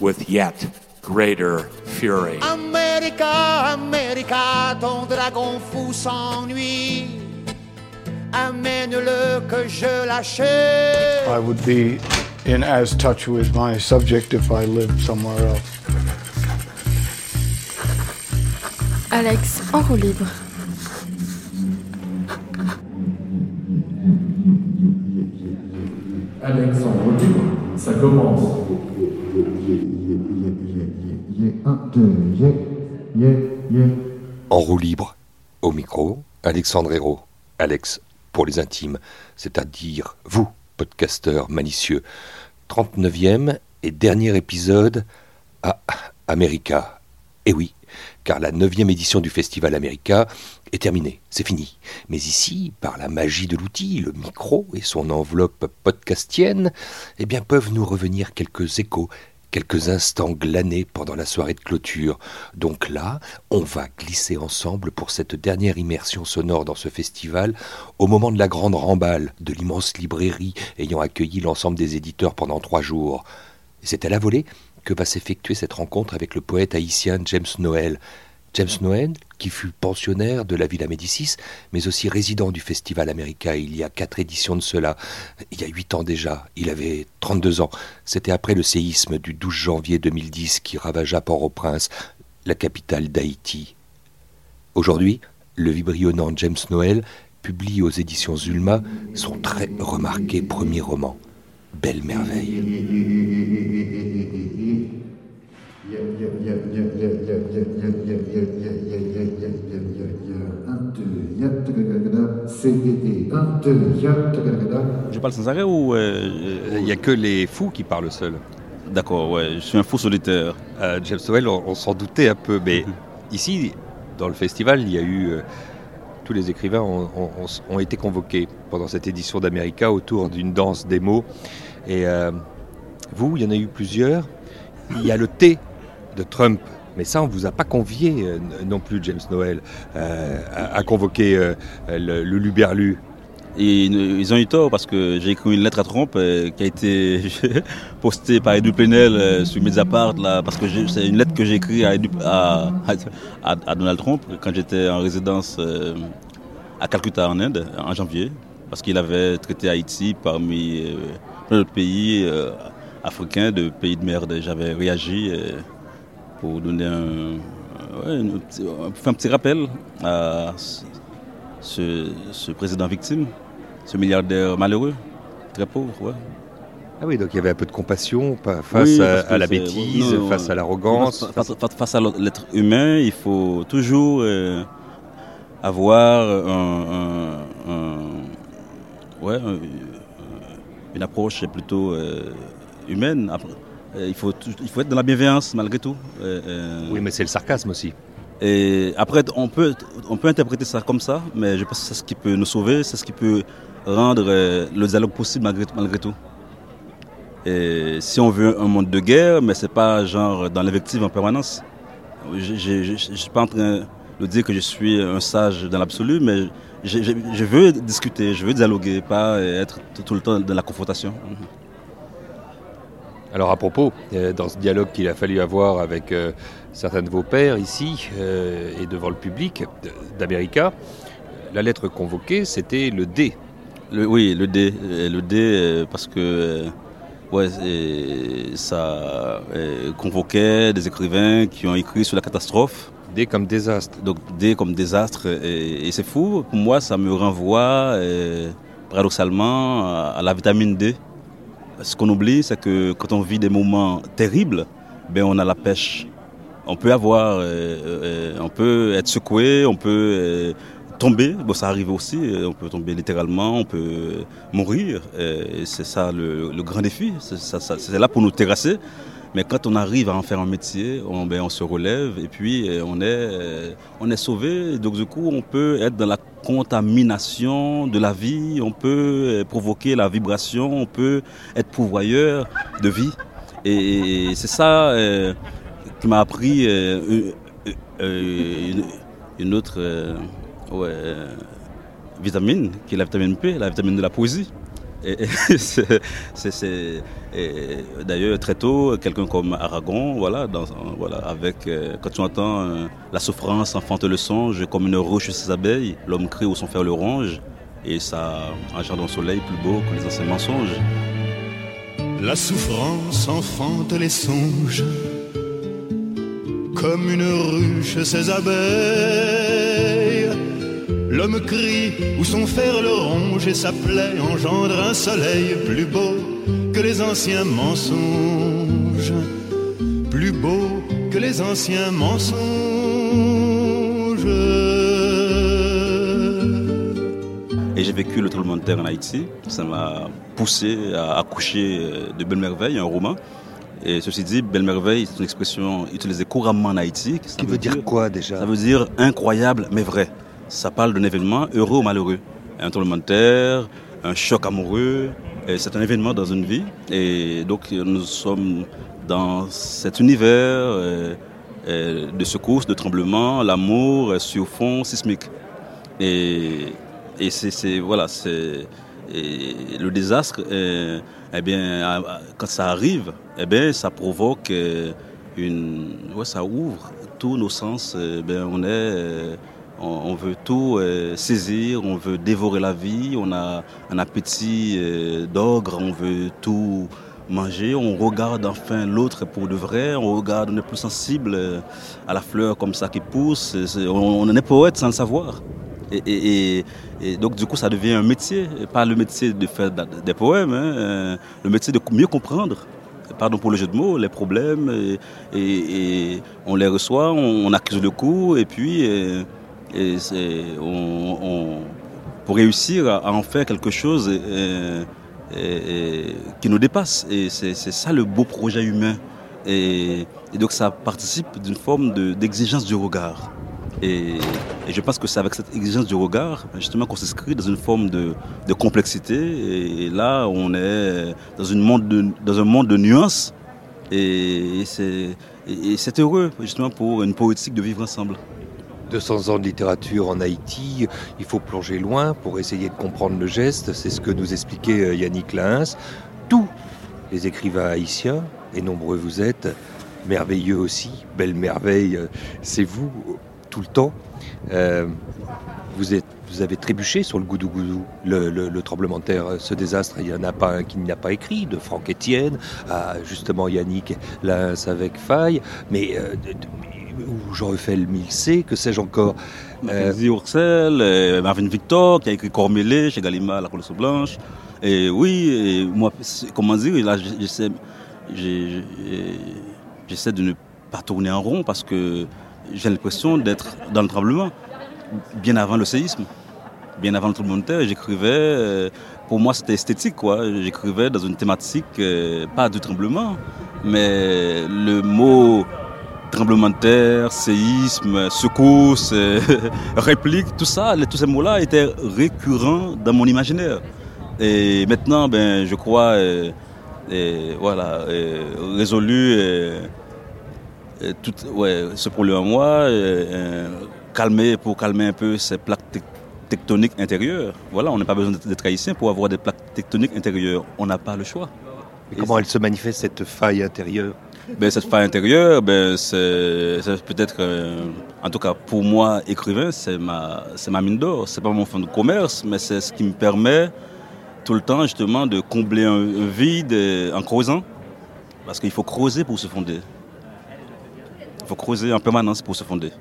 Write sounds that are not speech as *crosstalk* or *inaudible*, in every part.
with yet greater fury. America, America, ton dragon fou s'ennuie. Amène-le que je l'achète. I would be in as touch with my subject if I lived somewhere else. Alex, en roue libre. Alexandre libre, ça commence. En roue libre, au micro, Alexandre Hérault, Alex pour les intimes, c'est-à-dire vous, podcasteur malicieux. 39e et dernier épisode à America. Et oui, car la 9e édition du Festival America est terminée, c'est fini. Mais ici, par la magie de l'outil, le micro et son enveloppe podcastienne, eh bien peuvent nous revenir quelques échos, quelques instants glanés pendant la soirée de clôture. Donc là, on va glisser ensemble pour cette dernière immersion sonore dans ce festival au moment de la grande remballe de l'immense librairie ayant accueilli l'ensemble des éditeurs pendant trois jours. C'est à la volée que va s'effectuer cette rencontre avec le poète haïtien James Noel. James Noel, qui fut pensionnaire de la Villa Médicis, mais aussi résident du Festival America il y a quatre éditions de cela, il y a huit ans déjà, il avait 32 ans. C'était après le séisme du 12 janvier 2010 qui ravagea Port-au-Prince, la capitale d'Haïti. Aujourd'hui, le vibrionnant James Noel publie aux éditions Zulma son très remarqué premier roman, Belle Merveille. Je parle sans arrêt ou euh, Il n'y a que les fous qui parlent seuls? D'accord, ouais, je suis un fou solitaire. Euh, James Noel, on, on s'en doutait un peu, mais ici, dans le festival, il y a eu. euh, tous les écrivains ont, ont- ont- ont été convoqués pendant cette édition d'America autour d'une danse des mots. Et euh, vous, il y en a eu plusieurs. Il y a le thé de Trump. Mais ça, on ne vous a pas convié euh, non plus, James Noel, euh, à, convoquer euh, le, Luberlu. Et ils ont eu tort parce que j'ai écrit une lettre à Trump qui a été *laughs* postée par Edu Plenel sur Mediapart là, parce que c'est une lettre que j'ai écrite à, Donald Trump quand j'étais en résidence à Calcutta en Inde en janvier parce qu'il avait traité Haïti parmi plein d'autres pays africains de pays de merde. J'avais réagi pour donner un, ouais, une- un petit- rappel à ce, ce président victime, ce milliardaire malheureux, très pauvre. Ouais. Ah oui, donc il y avait un peu de compassion pas- face Oui, à, la bêtise, non, face à l'arrogance. Face, face- face- face à l'être humain, il faut toujours euh, avoir un, un- un- ouais, un- une approche plutôt euh, humaine. Après, il, faut, il faut être dans la bienveillance malgré tout. Euh, euh, Oui, mais c'est le sarcasme aussi. et après, on peut, on peut interpréter ça comme ça, mais je pense que c'est ce qui peut nous sauver, c'est ce qui peut rendre euh, le dialogue possible malgré, malgré tout. Et si on veut un monde de guerre, mais c'est pas genre dans l'invective en permanence. Je ne suis pas en train de dire que je suis un sage dans l'absolu, mais je, je- je veux discuter, je veux dialoguer, pas être tout, tout le temps dans la confrontation. Alors à propos, euh, dans ce dialogue qu'il a fallu avoir avec euh, certains de vos pairs ici euh, et devant le public d- d'America, la lettre convoquée, c'était le D. Le- oui, le D. Le D, parce que ouais, ça convoquait des écrivains qui ont écrit sur la catastrophe. D comme désastre. Donc D comme désastre. Et, et c'est fou. Pour moi, ça me renvoie paradoxalement à la vitamine D. Ce qu'on oublie, c'est que quand on vit des moments terribles, ben on a la pêche. On peut avoir, euh, euh, on peut être secoué, on peut euh, tomber. Ça arrive aussi. On peut tomber littéralement, on peut mourir. c'est ça le, le grand défi. C'est là pour nous terrasser. Mais quand on arrive à en faire un métier, on, ben, se relève et puis euh, on est, euh, on est sauvé. Donc du coup, on peut être dans la contamination de la vie, on peut provoquer la vibration, on peut être pourvoyeur de vie. Et c'est ça qui m'a appris une, autre vitamine, qui est la vitamine P, la vitamine de la poésie. *laughs* d'ailleurs très tôt quelqu'un comme Aragon, euh, quand tu entends euh, la souffrance enfante le songe comme une roche ses abeilles, l'homme crie où son fer le ronge, et ça un jardin au soleil plus beau que les anciens mensonges. La souffrance enfante les songes comme une ruche ses abeilles. L'homme crie où son fer le ronge et sa plaie engendre un soleil plus beau que les anciens mensonges. Plus beau que les anciens mensonges. Et j'ai vécu le tremblement de terre en Haïti. Ça m'a poussé à accoucher de Belle Merveille, un roman. Et ceci dit, Belle Merveille, c'est une expression utilisée couramment en Haïti. Ça qui veut, dire, dire quoi déjà? Ça veut dire incroyable mais vrai ça parle d'un événement heureux ou malheureux. Un tremblement de terre, un choc amoureux, c'est un événement dans une vie. Et donc nous sommes dans cet univers euh, euh, de secousses, de tremblements, l'amour sur fond sismique. Et, et c'est voilà, c'est le désastre. eh bien, quand ça arrive, eh bien, ça provoque une, ouais, ça ouvre tous nos sens. Eh on est on, veut tout euh, saisir, on veut dévorer la vie, on a un appétit euh, d'ogre, on veut tout manger, on regarde enfin l'autre pour de vrai, on regarde, on est plus sensible euh, à la fleur comme ça qui pousse, on, est poète sans le savoir. Et, donc du coup ça devient un métier, pas le métier de faire des poèmes, hein, le métier de mieux comprendre pardon pour le jeu de mots, les problèmes, et, on les reçoit, on, accuse le coup, et puis on, pour réussir à en faire quelque chose qui nous dépasse. Et c'est ça le beau projet humain. Et, donc ça participe d'une forme d'exigence du regard. Et, je pense que c'est avec cette exigence du regard, justement, qu'on s'inscrit dans une forme de, complexité. Et, là, on est dans, monde de, dans un monde de nuances. Et, et c'est heureux, justement, pour une poétique de vivre ensemble. 200 ans de littérature en Haïti, il faut plonger loin pour essayer de comprendre le geste, c'est ce que nous expliquait euh, Yannick Lins. Tous les écrivains haïtiens, et nombreux vous êtes, merveilleux aussi, belle merveille, euh, c'est vous, tout le temps. Euh, vous, avez trébuché sur le goudou goudou, le, tremblement de terre, ce désastre. Il n'y en a pas un qui n'a pas écrit, de Franck Etienne justement Yannick Lins avec Faille. Mais ou Jean-Euphel Milcé, que sais-je encore. Euh... Euh, Marvin Victor, qui a écrit Cormélé chez Gallimard, La Colosse Blanche. Et oui, et moi, comment dire, là, j'essaie, j'essaie de ne pas tourner en rond parce que j'ai l'impression d'être dans le tremblement, bien avant le séisme, bien avant le tremblement de terre. J'écrivais, euh, pour moi, c'était esthétique, quoi. J'écrivais dans une thématique, euh, pas du tremblement, mais le mot tremblement de terre, séisme, secousse, *laughs* réplique, tout ça, tous ces mots-là étaient récurrents dans mon imaginaire. Et maintenant, ben, je crois, et, voilà, résolu tout, ouais, ce problème à moi, calmer, pour calmer un peu ces plaques tectoniques intérieures. Voilà, on n'a pas besoin d'être haïtien pour avoir des plaques tectoniques intérieures. On n'a pas le choix. Comment elle se manifeste, cette faille intérieure? Ben, cette faille intérieure, ben, c'est peut-être, euh, en tout cas pour moi, écrivain, c'est ma, ma mine d'or. C'est pas mon fonds de commerce, mais c'est ce qui me permet tout le temps justement de combler un, vide en creusant. Parce qu'il faut creuser pour se fonder. Il faut creuser en permanence pour se fonder.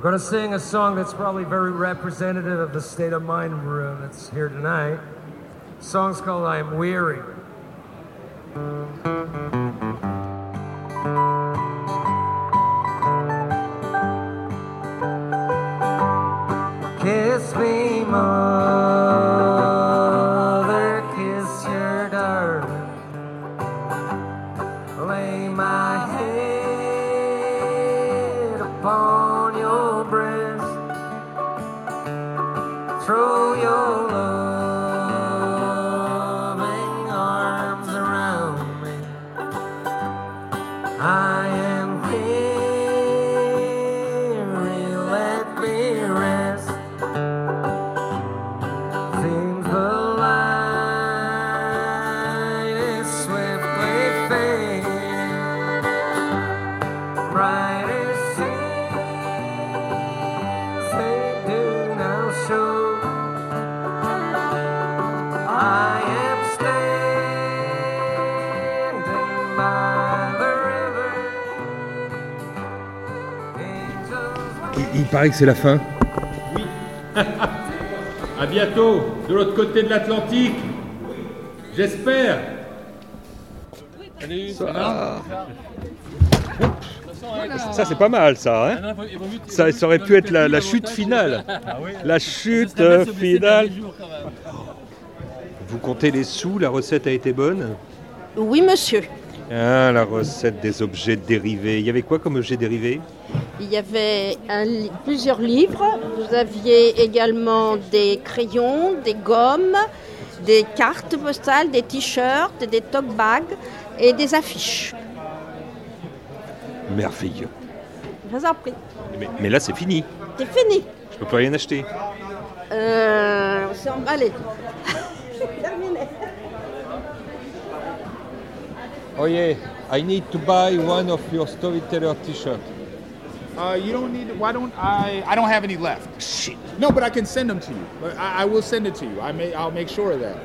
We're going to sing a song that's probably very representative of the state of mind that's here tonight. The song's called I Am Weary. Kiss me, mother, kiss your darling. Lay my head upon your breast. Throw your Il, paraît que c'est la fin. *laughs* À bientôt, de l'autre côté de l'Atlantique. J'espère. Salut, ça va? Ça, c'est pas mal, ça. hein? Ça, ça aurait pu être la, la chute finale. La chute finale. Vous comptez les sous, la recette a été bonne? Oui, monsieur. Ah, la recette des objets dérivés. Il y avait quoi comme objet dérivé? Il y avait un plusieurs livres. Vous aviez également des crayons, des gommes, des cartes postales, des t-shirts, des tote bags et des affiches. Merveilleux. Je vous en prie. Mais, mais là, c'est fini. C'est fini. Je peux plus rien acheter. Euh, on s'est emballé. *laughs* Terminé. Oh yeah, I need to buy one of your storyteller t-shirt. Uh, you don't need. To, Why don't I? I don't have any left. Shit. No, but I can send them to you. I, I will send it to you. I may. I'll make sure of that.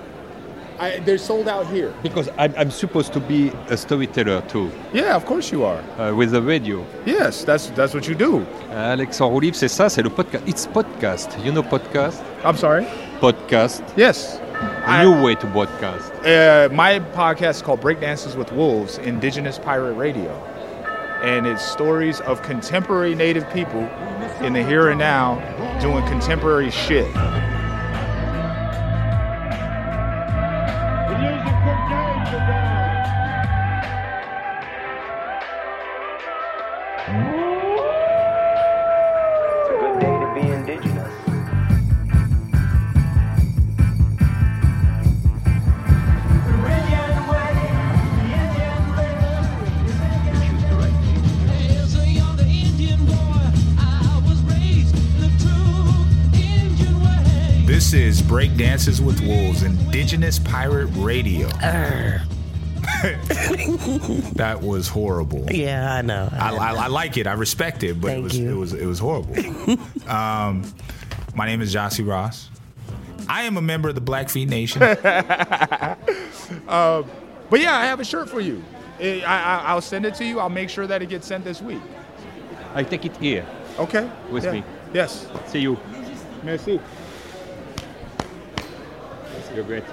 I, they're sold out here. Because I'm, I'm supposed to be a storyteller too. Yeah, of course you are. Uh, with the radio. Yes, that's that's what you do. Alex en roue c'est ça, c'est le podcast. It's podcast. You know podcast? I'm sorry. Podcast. Yes. A new way to podcast. Uh, my podcast is called Breakdances with Wolves, Indigenous Pirate Radio. And it's stories of contemporary Native people in the here and now doing contemporary shit. It's a This dances with Wolves, Indigenous Pirate Radio. *laughs* that was horrible. Yeah, I know. I, I, I like it. I respect it, but it was, you. it was it was horrible. *laughs* um, my name is Jossie Ross. I am a member of the Blackfeet Nation. uh, *laughs* but yeah, I have a shirt for you. I, I, I'll send it to you. I'll make sure that it gets sent this week. I take it here. Okay. With Yeah. me. Yes. See you. Merci. You're great.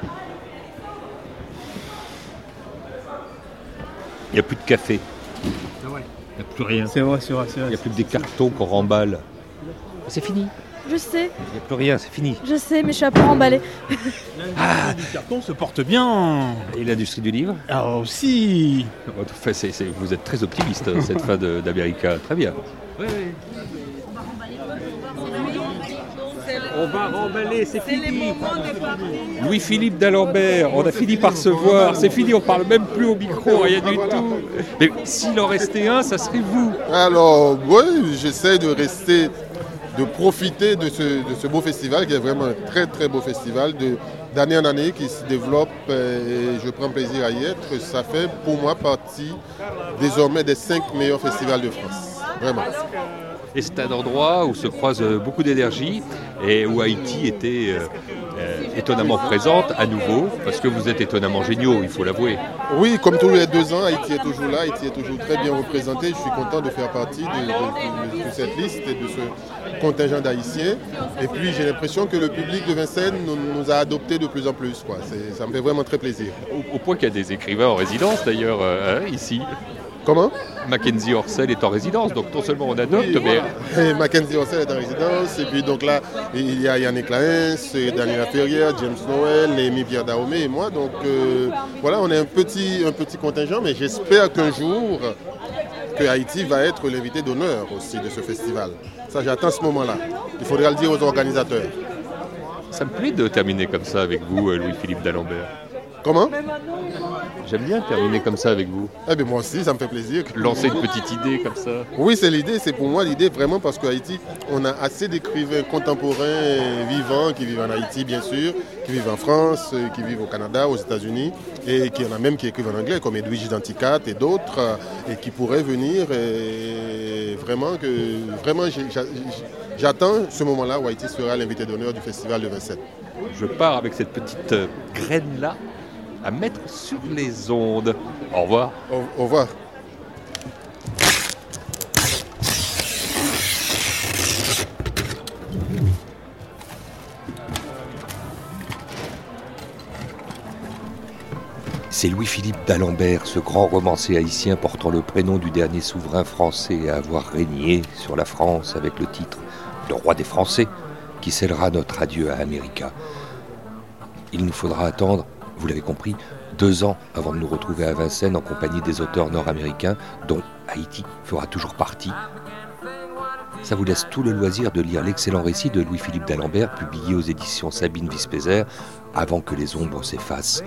Il n'y a plus de café. Ah ouais. Il n'y a plus rien. C'est vrai, c'est vrai, c'est Il vrai. n'y a plus que des cartons qu'on remballe. C'est fini. Je sais, Il n'y a plus rien, c'est fini. je sais, mais je suis peu emballée. Ah, du carton se porte bien. Et l'industrie du livre Ah aussi. Enfin, c'est- c'est- Vous êtes très optimiste cette *laughs* fin de- d'América. Très bien. On va remballer, c'est fini. Louis-Philippe d'Alembert, on a fini par se voir. C'est fini, on parle même plus au micro, rien du tout. Mais s'il en restait un, ça serait vous. Alors, oui, j'essaie de rester, de profiter de ce, de ce beau festival, qui est vraiment un très très beau festival, de- d'année en année, qui se développe et je prends plaisir à y être. Ça fait pour moi partie désormais des cinq meilleurs festivals de France. Vraiment. Et c'est un endroit où se croise euh, beaucoup d'énergie et où Haïti était euh, euh, étonnamment présente à nouveau, parce que vous êtes étonnamment géniaux, il faut l'avouer. Oui, comme tous les deux ans, Haïti est toujours là, Haïti est toujours très bien représenté. Je suis content de faire partie de, de- de- de cette liste et de ce contingent d'Haïtiens. Et puis j'ai l'impression que le public de Vincennes nous, nous a adoptés de plus en plus. Quoi. Ça me fait vraiment très plaisir. Au, au point qu'il y a des écrivains en résidence d'ailleurs euh, hein, ici. Comment Mackenzie Orsel est en résidence, donc non seulement on adopte, Oui, mais voilà. Mackenzie Orsel est en résidence. Et puis donc là, il y a Yannick Laens, Daniela Ferrière, James Noël, Amy Pierre Dahomey et moi. Donc euh, voilà, on est un petit, un petit contingent, mais j'espère qu'un jour, que Haïti va être l'invité d'honneur aussi de ce festival. Ça, j'attends ce moment-là. Il faudra le dire aux organisateurs. ça me plaît de terminer comme ça avec vous, euh, Louis-Philippe d'Alembert. Comment J'aime bien terminer comme ça avec vous. Eh bien, moi aussi, ça me fait plaisir. Lancer une petite idée comme ça. Oui, c'est l'idée. C'est pour moi l'idée vraiment parce qu'à Haïti, on a assez d'écrivains contemporains vivants qui vivent en Haïti, bien sûr, qui vivent en France, euh, qui vivent au Canada, aux États-Unis, et qui en a même qui écrivent en anglais, comme Edwige Danticat et d'autres, euh, et qui pourraient venir. Et vraiment, que, vraiment j'attends ce moment-là où Haïti sera l'invité d'honneur du festival de 27. Je pars avec cette petite euh, graine-là à mettre sur les ondes. Au revoir. Au, au revoir. C'est Louis-Philippe d'Alembert, ce grand romancier haïtien portant le prénom du dernier souverain français à avoir régné sur la France avec le titre de roi des Français, qui scellera notre adieu à America. Il nous faudra attendre, vous l'avez compris, deux ans avant de nous retrouver à Vincennes en compagnie des auteurs nord-américains dont Haïti fera toujours partie. Ça vous laisse tout le loisir de lire l'excellent récit de Louis-Philippe d'Alembert publié aux éditions Sabine Vispézer avant que les ombres s'effacent.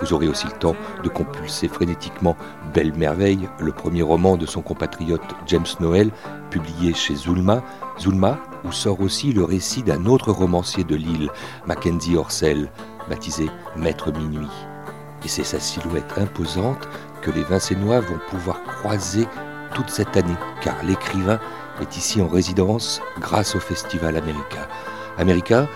Vous aurez aussi le temps de compulser frénétiquement Belle Merveille, le premier roman de son compatriote James Noël, publié chez Zulma. Zulma, où sort aussi le récit d'un autre romancier de l'île, Mackenzie Orsel, baptisé Maître Minuit. Et c'est sa silhouette imposante que les Vincennois vont pouvoir croiser toute cette année, car l'écrivain est ici en résidence grâce au Festival America. America,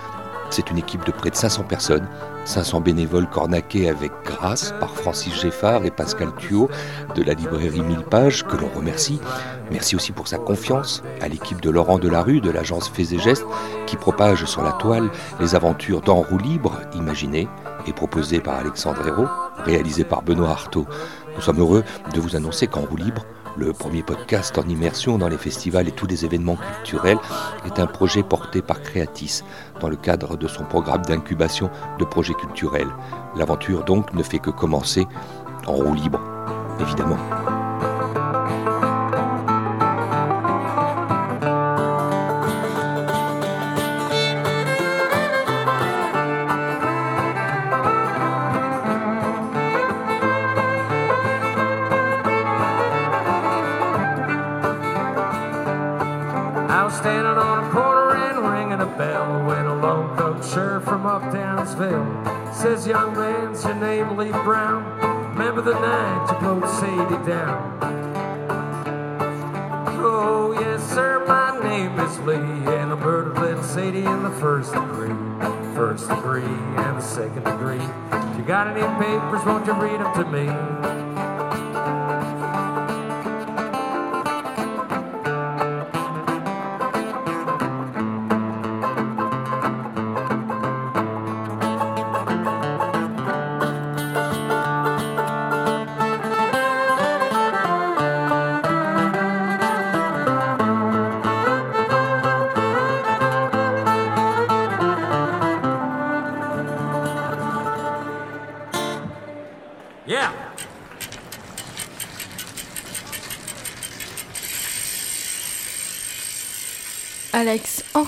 c'est une équipe de près de 500 personnes, 500 bénévoles cornaqués avec grâce par Francis Geffard et Pascal Thuot de la librairie 1000 pages, que l'on remercie. Merci aussi pour sa confiance à l'équipe de Laurent Delarue de l'agence Faits et Gestes qui propage sur la toile les aventures d'En roue libre, imaginées et proposées par Alexandre Hérault, réalisées par Benoît Artaud. Nous sommes heureux de vous annoncer qu'En roue libre le premier podcast en immersion dans les festivals et tous les événements culturels est un projet porté par Creatis dans le cadre de son programme d'incubation de projets culturels. L'aventure donc ne fait que commencer en roue libre, évidemment. Standing on a corner and ringing a bell when a lone coat sheriff from Uptownsville says, Young man, it's your name Lee Brown. Remember the night you blowed Sadie down? Oh, yes, sir, my name is Lee, and I murdered little Sadie in the first degree. First degree and the second degree. If you got any papers, won't you read them to me?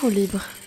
Libre.